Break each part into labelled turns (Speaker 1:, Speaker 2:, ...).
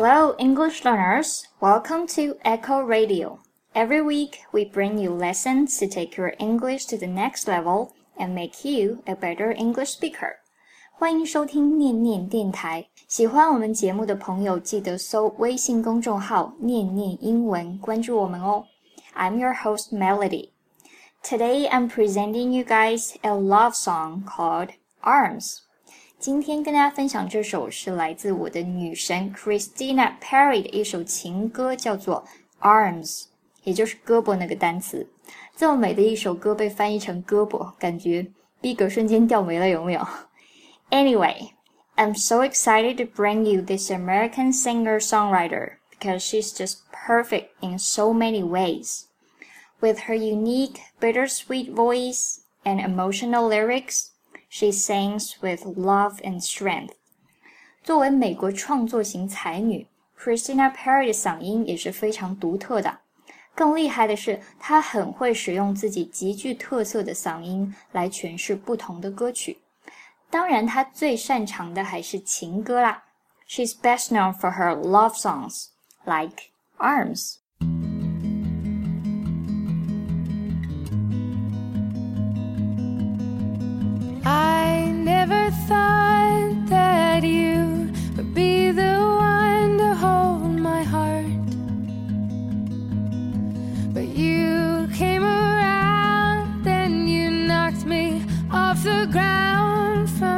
Speaker 1: Hello, English learners. Welcome to Echo Radio. Every week, we bring you lessons to take your English to the next level and make you a better English speaker. 欢迎收听念念电台。喜欢我们节目的朋友，记得搜微信公众号“念念英文”，关注我们哦。I'm your host Melody. Today, I'm presenting you guys a love song called "Arms." 今天跟大家分享这首是来自我的女神 Christina Perri i'm so excited to bring you this American singer songwriter because she's just perfect in so many ways. With her unique, bittersweet voice and emotional lyrics, She sings with love and strength。作为美国创作型才女，Christina Perri 的嗓音也是非常独特的。更厉害的是，她很会使用自己极具特色的嗓音来诠释不同的歌曲。当然，她最擅长的还是情歌啦。She's best known for her love songs like Arms。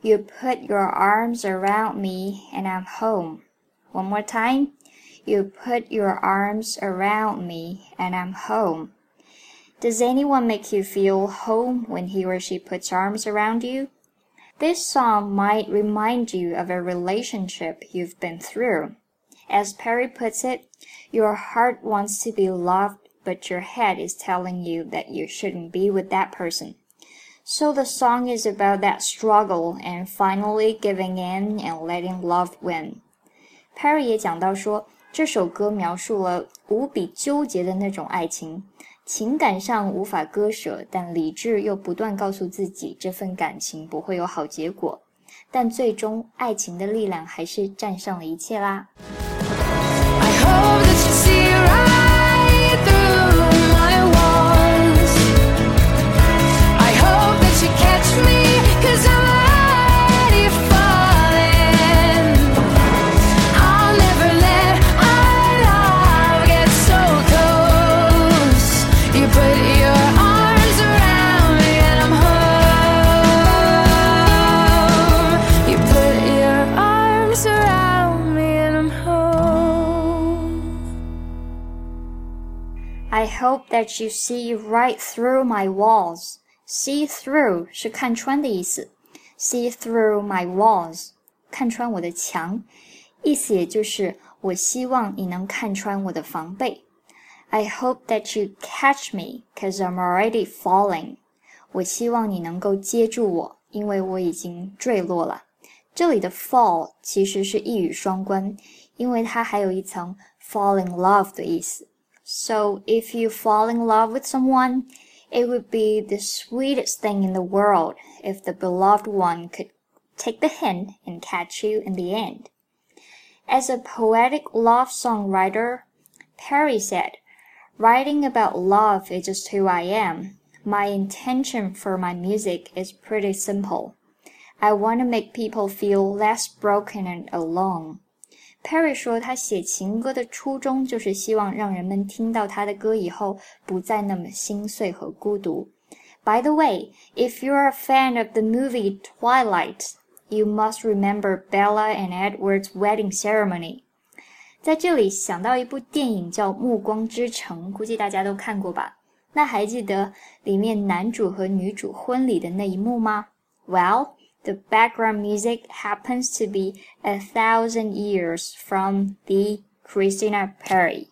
Speaker 1: You put your arms around me and I'm home. One more time. You put your arms around me and I'm home. Does anyone make you feel home when he or she puts arms around you? This song might remind you of a relationship you've been through. As Perri puts it, your heart wants to be loved, but your head is telling you that you shouldn't be with that person. So the song is about that struggle and finally giving in and letting love win. Perri 也讲到说，这首歌描述了无比纠结的那种爱情，情感上无法割舍，但理智又不断告诉自己这份感情不会有好结果。但最终，爱情的力量还是战胜了一切啦。I hope that you see right through my walls. See through 是看穿的意思，see through my walls 看穿我的墙，意思也就是我希望你能看穿我的防备。I hope that you catch me, cause I'm already falling. 我希望你能够接住我，因为我已经坠落了。这里的 fall 其实是一语双关，因为它还有一层 fall in love 的意思。 So if you fall in love with someone, it would be the sweetest thing in the world if the beloved one could take the hint and catch you in the end. As a poetic love song writer, Perri said, Writing about love is just who I am. My intention for my music is pretty simple. I want to make people feel less broken and alone. Perry 说，他写情歌的初衷就是希望让人们听到他的歌以后不再那么心碎和孤独。By the way, if you are a fan of the movie Twilight, you must remember Bella and Edward's wedding ceremony. 在这里想到一部电影叫《暮光之城》，估计大家都看过吧？那还记得里面男主和女主婚礼的那一幕吗？Well. The background music happens to be A Thousand Years from the Christina Perri.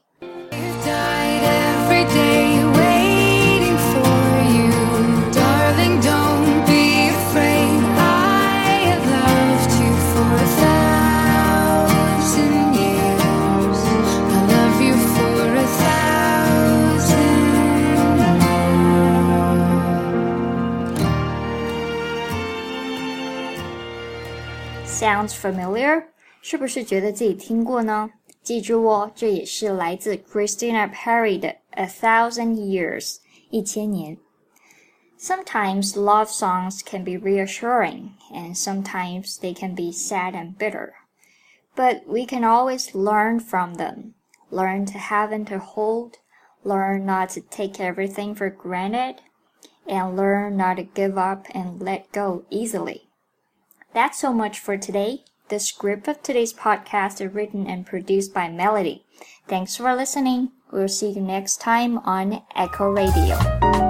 Speaker 1: sounds familiar？是不是觉得自己听过呢？记住哦，这也是来自 Christina Perri 的《A Thousand Years》一千年。Sometimes love songs can be reassuring, and sometimes they can be sad and bitter. But we can always learn from them. Learn to have and to hold. Learn not to take everything for granted. And learn not to give up and let go easily. That's so much for today. The script of today's podcast is written and produced by Melody. Thanks for listening. We'll see you next time on Echo Radio.